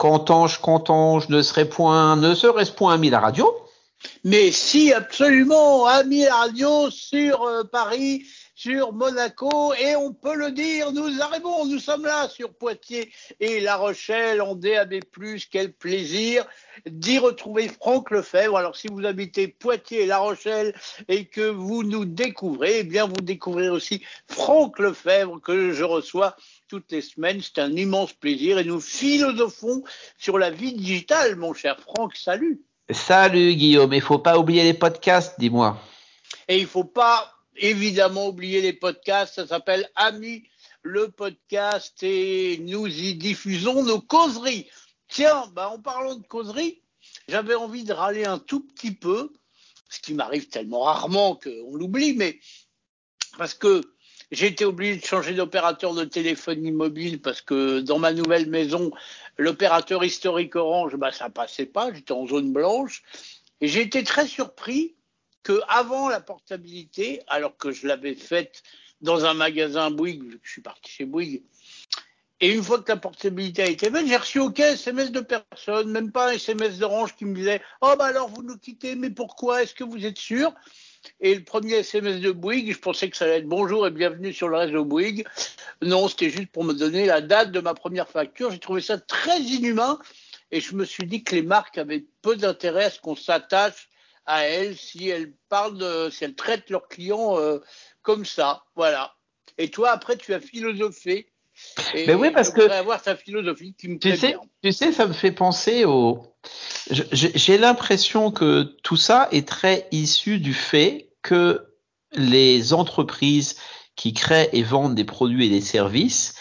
Qu'entends-je, qu'entends-je, ne serait point, ne serait-ce point mis la radio Mais si, absolument, ami radio sur euh, Paris, sur Monaco, et on peut le dire, nous arrivons, nous sommes là sur Poitiers et La Rochelle en DAB+, quel plaisir d'y retrouver Franck Lefebvre. Alors si vous habitez Poitiers et La Rochelle et que vous nous découvrez, eh bien vous découvrez aussi Franck Lefebvre que je reçois toutes les semaines. C'est un immense plaisir et nous philosophons sur la vie digitale, mon cher Franck. Salut. Salut Guillaume, il faut pas oublier les podcasts, dis-moi. Et il faut pas évidemment oublier les podcasts, ça s'appelle Ami le podcast et nous y diffusons nos causeries. Tiens, bah en parlant de causeries, j'avais envie de râler un tout petit peu, ce qui m'arrive tellement rarement qu'on l'oublie, mais parce que j'ai été obligé de changer d'opérateur de téléphonie mobile parce que dans ma nouvelle maison, l'opérateur historique Orange, bah, ça passait pas, j'étais en zone blanche. Et j'ai été très surpris que avant la portabilité, alors que je l'avais faite dans un magasin Bouygues, je suis parti chez Bouygues, et une fois que la portabilité a été faite, j'ai reçu aucun SMS de personne, même pas un SMS d'Orange qui me disait Oh, bah alors vous nous quittez, mais pourquoi? Est-ce que vous êtes sûr? Et le premier SMS de Bouygues, je pensais que ça allait être bonjour et bienvenue sur le réseau Bouygues. Non, c'était juste pour me donner la date de ma première facture. J'ai trouvé ça très inhumain et je me suis dit que les marques avaient peu d'intérêt à ce qu'on s'attache à elles si elles parlent de, si elles traitent leurs clients euh, comme ça. Voilà. Et toi, après, tu as philosophé. Et Mais oui, parce que avoir ta philosophie qui me tu sais, tu sais, ça me fait penser au. J'ai l'impression que tout ça est très issu du fait que les entreprises qui créent et vendent des produits et des services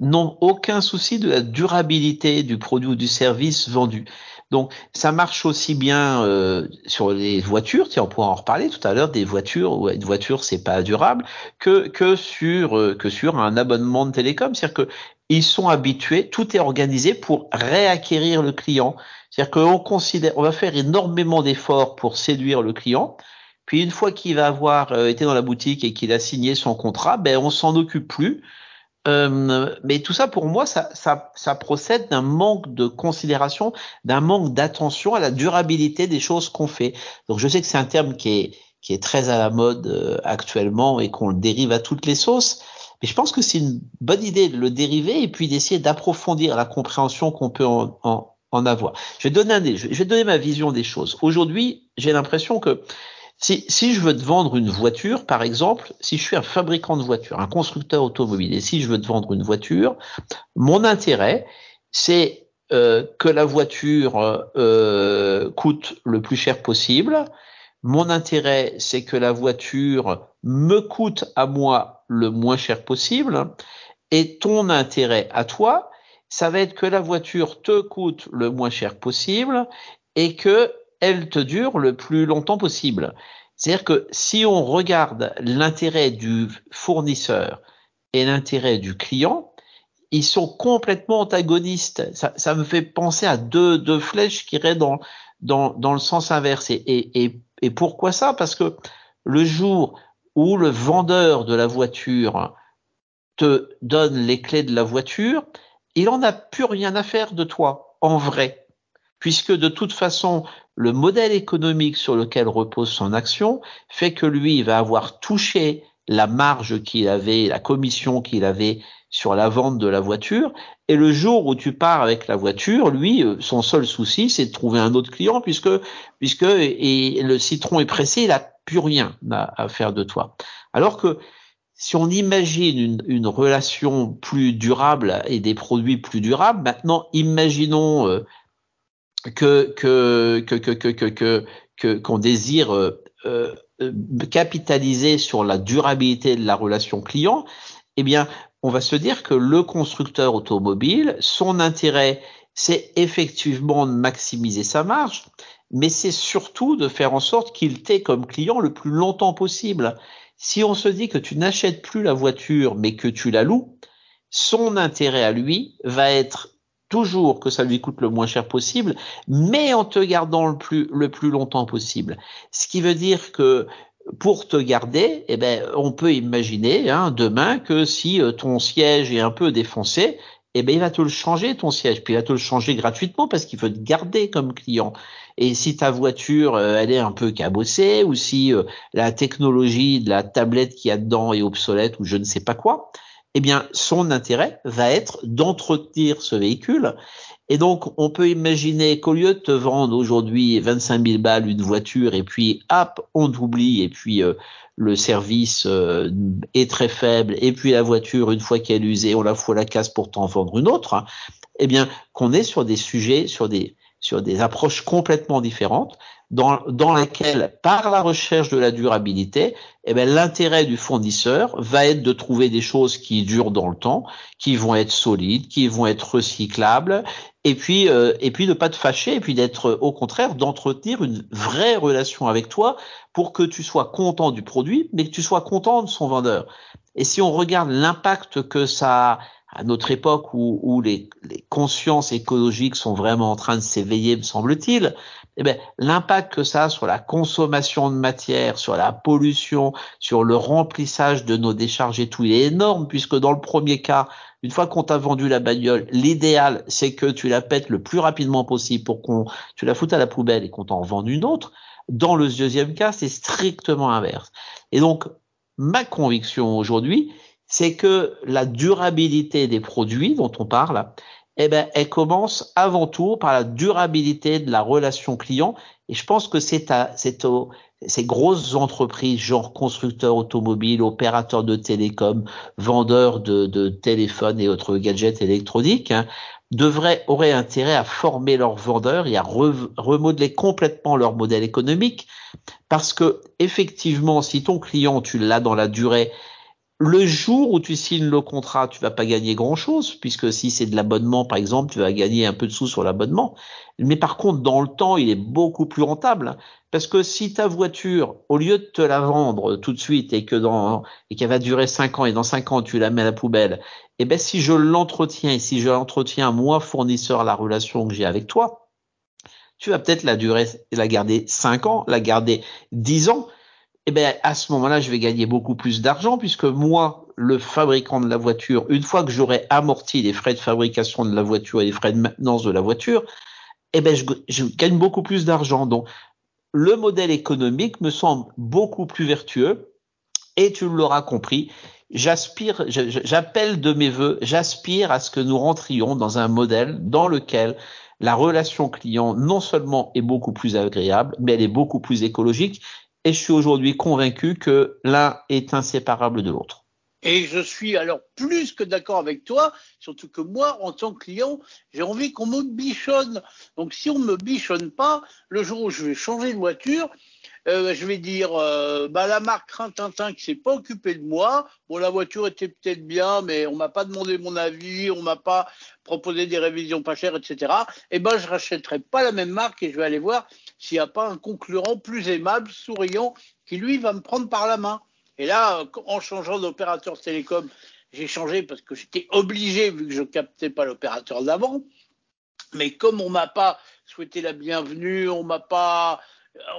n'ont aucun souci de la durabilité du produit ou du service vendu. Donc ça marche aussi bien euh, sur les voitures, tiens, on pourra en reparler tout à l'heure des voitures où une voiture c'est pas durable que que sur euh, que sur un abonnement de télécom, c'est-à-dire que ils sont habitués, tout est organisé pour réacquérir le client. C'est-à-dire qu'on considère, on va faire énormément d'efforts pour séduire le client. Puis une fois qu'il va avoir euh, été dans la boutique et qu'il a signé son contrat, ben on s'en occupe plus. Euh, mais tout ça, pour moi, ça, ça, ça procède d'un manque de considération, d'un manque d'attention à la durabilité des choses qu'on fait. Donc, je sais que c'est un terme qui est, qui est très à la mode euh, actuellement et qu'on le dérive à toutes les sauces. Mais je pense que c'est une bonne idée de le dériver et puis d'essayer d'approfondir la compréhension qu'on peut en, en, en, avoir. Je vais donner je vais donner ma vision des choses. Aujourd'hui, j'ai l'impression que si, si je veux te vendre une voiture, par exemple, si je suis un fabricant de voitures, un constructeur automobile, et si je veux te vendre une voiture, mon intérêt, c'est euh, que la voiture euh, coûte le plus cher possible. Mon intérêt, c'est que la voiture me coûte à moi le moins cher possible. Et ton intérêt à toi, ça va être que la voiture te coûte le moins cher possible et que elle te dure le plus longtemps possible. C'est-à-dire que si on regarde l'intérêt du fournisseur et l'intérêt du client, ils sont complètement antagonistes. Ça, me fait penser à deux, flèches qui iraient dans, dans, dans le sens inverse. Et, et, et pourquoi ça? Parce que le jour où le vendeur de la voiture te donne les clés de la voiture, il en a plus rien à faire de toi, en vrai. Puisque de toute façon, le modèle économique sur lequel repose son action fait que lui, il va avoir touché la marge qu'il avait, la commission qu'il avait sur la vente de la voiture. Et le jour où tu pars avec la voiture, lui, euh, son seul souci, c'est de trouver un autre client puisque, puisque et le citron est pressé, il n'a plus rien à, faire de toi. Alors que si on imagine une, relation plus durable et des produits plus durables, maintenant imaginons euh, que qu'on désire euh, euh, capitaliser sur la durabilité de la relation client, eh bien, on va se dire que le constructeur automobile, son intérêt, c'est effectivement de maximiser sa marge, mais c'est surtout de faire en sorte qu'il t'ait comme client le plus longtemps possible. Si on se dit que tu n'achètes plus la voiture, mais que tu la loues, son intérêt à lui va être toujours que ça lui coûte le moins cher possible, mais en te gardant le plus, le plus longtemps possible. Ce qui veut dire que pour te garder, eh ben, on peut imaginer hein, demain que si euh, ton siège est un peu défoncé, eh ben il va te le changer ton siège, puis il va te le changer gratuitement parce qu'il veut te garder comme client. Et si ta voiture euh, elle est un peu cabossée ou si euh, la technologie de la tablette qu'il y a dedans est obsolète ou je ne sais pas quoi, eh bien son intérêt va être d'entretenir ce véhicule. Et donc on peut imaginer qu'au lieu de te vendre aujourd'hui 25 000 balles une voiture et puis hop on t'oublie et puis euh, le service euh, est très faible, et puis la voiture, une fois qu'elle est usée, on la fout à la casse pour t'en vendre une autre, hein, eh bien, qu'on est sur des sujets, sur des, sur des approches complètement différentes, dans, dans lesquelles, par la recherche de la durabilité, eh bien, l'intérêt du fournisseur va être de trouver des choses qui durent dans le temps, qui vont être solides, qui vont être recyclables, et puis euh, et puis de pas te fâcher et puis d'être au contraire d'entretenir une vraie relation avec toi pour que tu sois content du produit mais que tu sois content de son vendeur. Et si on regarde l'impact que ça a à notre époque où, où les, les, consciences écologiques sont vraiment en train de s'éveiller, me semble-t-il, eh ben, l'impact que ça a sur la consommation de matière, sur la pollution, sur le remplissage de nos décharges et tout, il est énorme puisque dans le premier cas, une fois qu'on t'a vendu la bagnole, l'idéal, c'est que tu la pètes le plus rapidement possible pour qu'on tu la foutes à la poubelle et qu'on t'en vende une autre. Dans le deuxième cas, c'est strictement inverse. Et donc, ma conviction aujourd'hui, c'est que la durabilité des produits dont on parle, eh ben, elle commence avant tout par la durabilité de la relation client. Et je pense que c'est à, c'est ces grosses entreprises, genre constructeurs automobiles, opérateurs de télécom, vendeurs de, de téléphones et autres gadgets électroniques, hein, devraient, auraient intérêt à former leurs vendeurs et à remodeler complètement leur modèle économique. Parce que, effectivement, si ton client, tu l'as dans la durée, le jour où tu signes le contrat, tu vas pas gagner grand chose, puisque si c'est de l'abonnement, par exemple, tu vas gagner un peu de sous sur l'abonnement. Mais par contre, dans le temps, il est beaucoup plus rentable. Parce que si ta voiture, au lieu de te la vendre tout de suite et que dans, et qu'elle va durer cinq ans et dans cinq ans, tu la mets à la poubelle, eh ben, si je l'entretiens et si je l'entretiens, moi, fournisseur, la relation que j'ai avec toi, tu vas peut-être la durer, la garder cinq ans, la garder dix ans, eh bien, à ce moment-là, je vais gagner beaucoup plus d'argent puisque moi, le fabricant de la voiture, une fois que j'aurai amorti les frais de fabrication de la voiture et les frais de maintenance de la voiture, eh ben, je, je gagne beaucoup plus d'argent. Donc, le modèle économique me semble beaucoup plus vertueux et tu l'auras compris. J'aspire, j'appelle de mes voeux, j'aspire à ce que nous rentrions dans un modèle dans lequel la relation client non seulement est beaucoup plus agréable, mais elle est beaucoup plus écologique et je suis aujourd'hui convaincu que l'un est inséparable de l'autre. Et je suis alors plus que d'accord avec toi, surtout que moi, en tant que client, j'ai envie qu'on me bichonne. Donc si on ne me bichonne pas, le jour où je vais changer de voiture, euh, je vais dire, euh, bah, la marque Rintintin qui s'est pas occupée de moi, bon la voiture était peut-être bien, mais on m'a pas demandé mon avis, on m'a pas proposé des révisions pas chères, etc. Et eh ben je rachèterai pas la même marque et je vais aller voir s'il n'y a pas un concurrent plus aimable, souriant, qui lui va me prendre par la main. Et là, en changeant d'opérateur télécom, j'ai changé parce que j'étais obligé vu que je captais pas l'opérateur d'avant. Mais comme on m'a pas souhaité la bienvenue, on m'a pas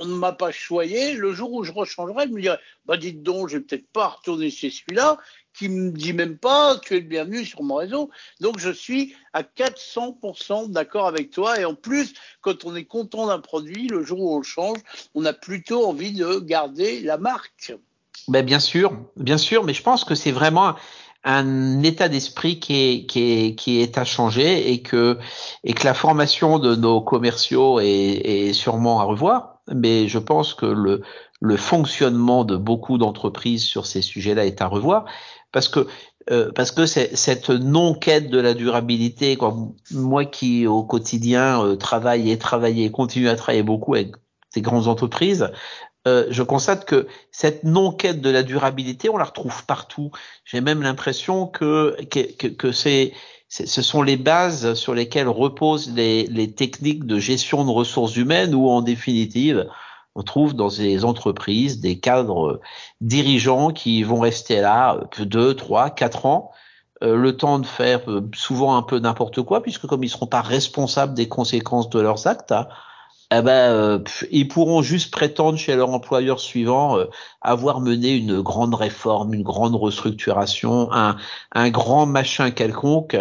on ne m'a pas choyé. Le jour où je rechangerai, je me dirais, bah dites donc, je vais peut-être pas retourner chez celui-là, qui me dit même pas, tu es le bienvenu sur mon réseau. Donc je suis à 400% d'accord avec toi. Et en plus, quand on est content d'un produit, le jour où on le change, on a plutôt envie de garder la marque. Ben bien sûr, bien sûr, mais je pense que c'est vraiment un état d'esprit qui est, qui, est, qui est à changer et que, et que la formation de nos commerciaux est sûrement à revoir mais je pense que le, le fonctionnement de beaucoup d'entreprises sur ces sujets-là est à revoir parce que euh, parce que cette non-quête de la durabilité, quoi, moi qui au quotidien euh, travaille et travaille et continue à travailler beaucoup avec ces grandes entreprises, euh, je constate que cette non-quête de la durabilité, on la retrouve partout. J'ai même l'impression que, que, que, que c'est ce sont les bases sur lesquelles reposent les, techniques de gestion de ressources humaines ou en définitive, on trouve dans ces entreprises des cadres dirigeants qui vont rester là que deux, trois, quatre ans, euh, le temps de faire euh, souvent un peu n'importe quoi, puisque comme ils ne seront pas responsables des conséquences de leurs actes, hein, eh ben, euh, ils pourront juste prétendre chez leur employeur suivant euh, avoir mené une grande réforme, une grande restructuration, un, un grand machin quelconque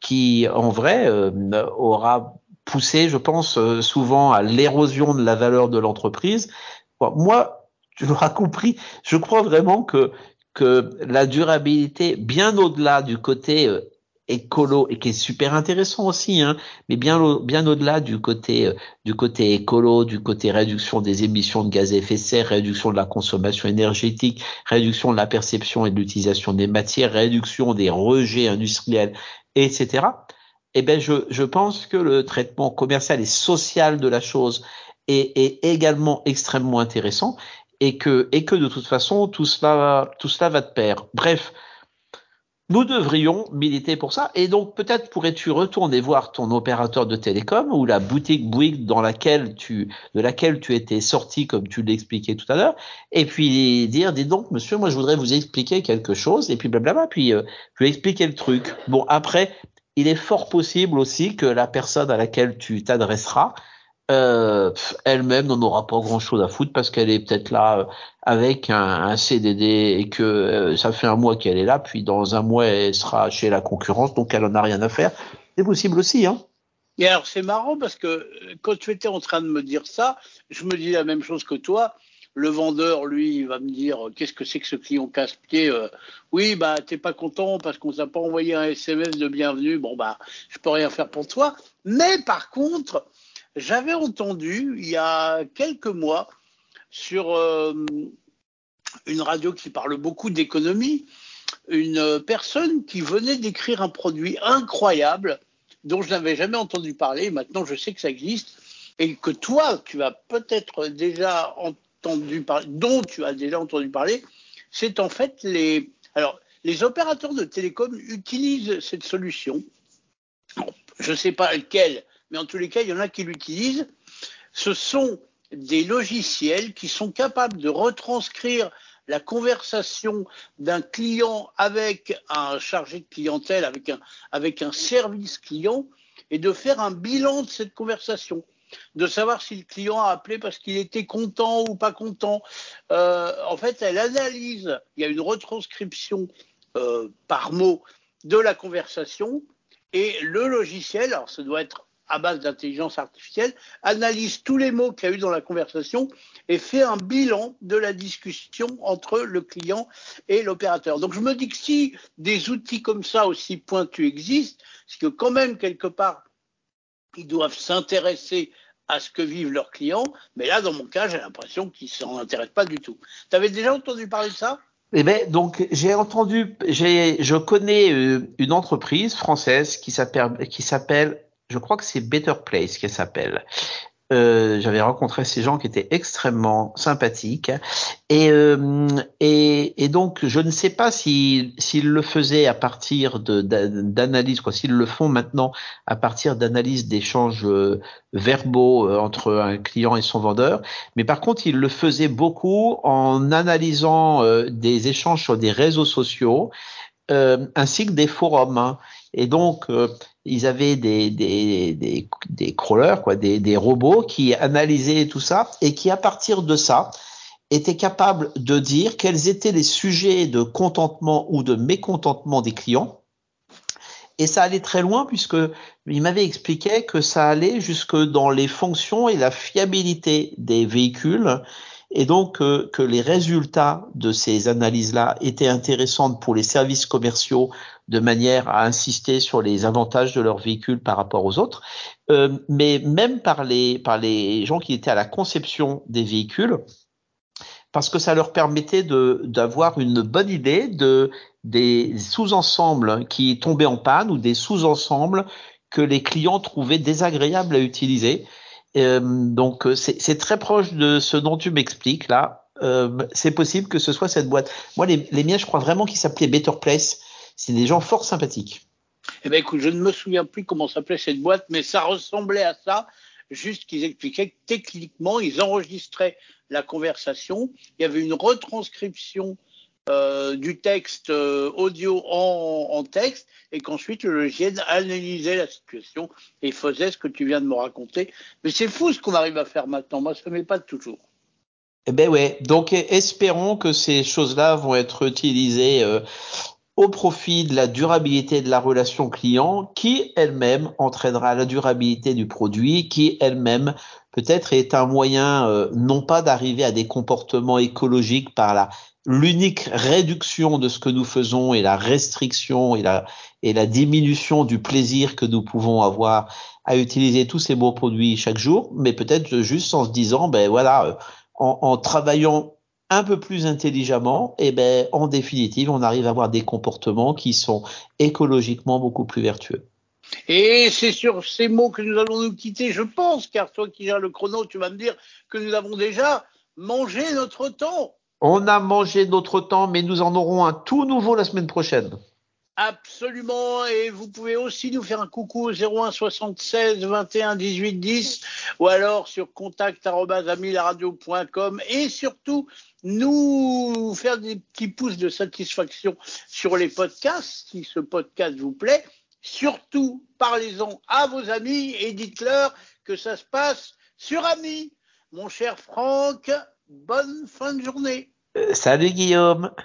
qui, en vrai, euh, aura poussé, je pense, souvent à l'érosion de la valeur de l'entreprise. moi, tu l'auras compris, je crois vraiment que que la durabilité, bien au-delà du côté écolo et qui est super intéressant aussi, hein, mais bien bien au-delà du côté euh, du côté écolo, du côté réduction des émissions de gaz à effet de serre, réduction de la consommation énergétique, réduction de la perception et de l'utilisation des matières, réduction des rejets industriels, etc. Eh ben je je pense que le traitement commercial et social de la chose est, est également extrêmement intéressant et que et que de toute façon tout cela tout cela va de pair. Bref. Nous devrions militer pour ça. Et donc, peut-être pourrais-tu retourner voir ton opérateur de télécom ou la boutique Bouygues dans laquelle tu, de laquelle tu étais sorti, comme tu l'expliquais tout à l'heure, et puis dire, dis donc, monsieur, moi, je voudrais vous expliquer quelque chose, et puis blablabla, puis euh, lui expliquer le truc. Bon, après, il est fort possible aussi que la personne à laquelle tu t'adresseras euh, elle-même n'en aura pas grand-chose à foutre parce qu'elle est peut-être là euh, avec un, CDD et que euh, ça fait un mois qu'elle est là, puis dans un mois elle sera chez la concurrence, donc elle en a rien à faire. C'est possible aussi, hein. Et alors c'est marrant parce que quand tu étais en train de me dire ça, je me dis la même chose que toi. Le vendeur, lui, il va me dire qu'est-ce que c'est que ce client casse-pied Oui, bah t'es pas content parce qu'on t'a pas envoyé un SMS de bienvenue. Bon bah je peux rien faire pour toi. Mais par contre, j'avais entendu il y a quelques mois sur euh, une radio qui parle beaucoup d'économie, une personne qui venait d'écrire un produit incroyable dont je n'avais jamais entendu parler. Maintenant, je sais que ça existe et que toi, tu as peut-être déjà entendu parler, dont tu as déjà entendu parler. C'est en fait les, alors, les opérateurs de télécom utilisent cette solution. je ne sais pas lequel mais en tous les cas, il y en a qui l'utilisent. Ce sont des logiciels qui sont capables de retranscrire la conversation d'un client avec un chargé de clientèle, avec un, avec un service client, et de faire un bilan de cette conversation, de savoir si le client a appelé parce qu'il était content ou pas content. Euh, en fait, elle analyse, il y a une retranscription euh, par mot de la conversation, et le logiciel, alors ça doit être à base d'intelligence artificielle, analyse tous les mots qu'il y a eu dans la conversation et fait un bilan de la discussion entre le client et l'opérateur. Donc je me dis que si des outils comme ça aussi pointus existent, c'est que quand même quelque part, ils doivent s'intéresser à ce que vivent leurs clients, mais là, dans mon cas, j'ai l'impression qu'ils s'en intéressent pas du tout. Tu avais déjà entendu parler de ça? Eh ben, donc j'ai entendu, j'ai, je connais euh, une entreprise française qui s'appelle je crois que c'est Better Place qu'elle s'appelle. Euh, j'avais rencontré ces gens qui étaient extrêmement sympathiques et, euh, et, et, donc je ne sais pas s'ils le faisaient à partir d'analyse quoi s'ils le font maintenant à partir d'analyse d'échanges euh, verbaux euh, entre un client et son vendeur mais par contre ils le faisaient beaucoup en analysant des échanges sur des réseaux sociaux ainsi que des forums hein. Et donc ils avaient des, des, des, des crawlers, quoi, des, des robots qui analysaient tout ça et qui, à partir de ça, étaient capables de dire quels étaient les sujets de contentement ou de mécontentement des clients. Et ça allait très loin puisque il m'avait expliqué que ça allait jusque dans les fonctions et la fiabilité des véhicules et donc euh, que les résultats de ces analyses-là étaient intéressants pour les services commerciaux de manière à insister sur les avantages de leur véhicule par rapport aux autres, euh, mais même par les, par les gens qui étaient à la conception des véhicules, parce que ça leur permettait d'avoir une bonne idée de des sous-ensembles qui tombaient en panne ou des sous-ensembles que les clients trouvaient désagréables à utiliser. Euh, donc c'est très proche de ce dont tu m'expliques là. Euh, c'est possible que ce soit cette boîte. Moi, les, les miens, je crois vraiment qu'ils s'appelaient Better Place c'est des gens fort sympathiques. Eh ben écoute, je ne me souviens plus comment s'appelait cette boîte, mais ça ressemblait à ça. Juste qu'ils expliquaient que techniquement, ils enregistraient la conversation. Il y avait une retranscription euh, du texte euh, audio en, en, texte et qu'ensuite le logiciel analysait la situation et faisait ce que tu viens de me raconter. Mais c'est fou ce qu'on arrive à faire maintenant. Moi, ça ne m'est pas toujours. Eh ben ouais. Donc espérons que ces choses-là vont être utilisées euh, au profit de la durabilité de la relation client, qui elle-même entraînera la durabilité du produit, qui elle-même peut-être est un moyen euh, non pas d'arriver à des comportements écologiques par la l'unique réduction de ce que nous faisons et la restriction et la et la diminution du plaisir que nous pouvons avoir à utiliser tous ces beaux produits chaque jour, mais peut-être juste en se disant ben voilà euh, en, en travaillant un peu plus intelligemment, et eh ben, en définitive, on arrive à avoir des comportements qui sont écologiquement beaucoup plus vertueux. Et c'est sur ces mots que nous allons nous quitter, je pense, car toi qui gères le chrono, tu vas me dire que nous avons déjà mangé notre temps. On a mangé notre temps, mais nous en aurons un tout nouveau la semaine prochaine. Absolument, et vous pouvez aussi nous faire un coucou au 01 76 21 18 10 ou alors sur contact@amilaradio.com et surtout nous faire des petits pouces de satisfaction sur les podcasts si ce podcast vous plaît. Surtout, parlez-en à vos amis et dites-leur que ça se passe sur Ami. Mon cher Franck, bonne fin de journée. Euh, salut Guillaume.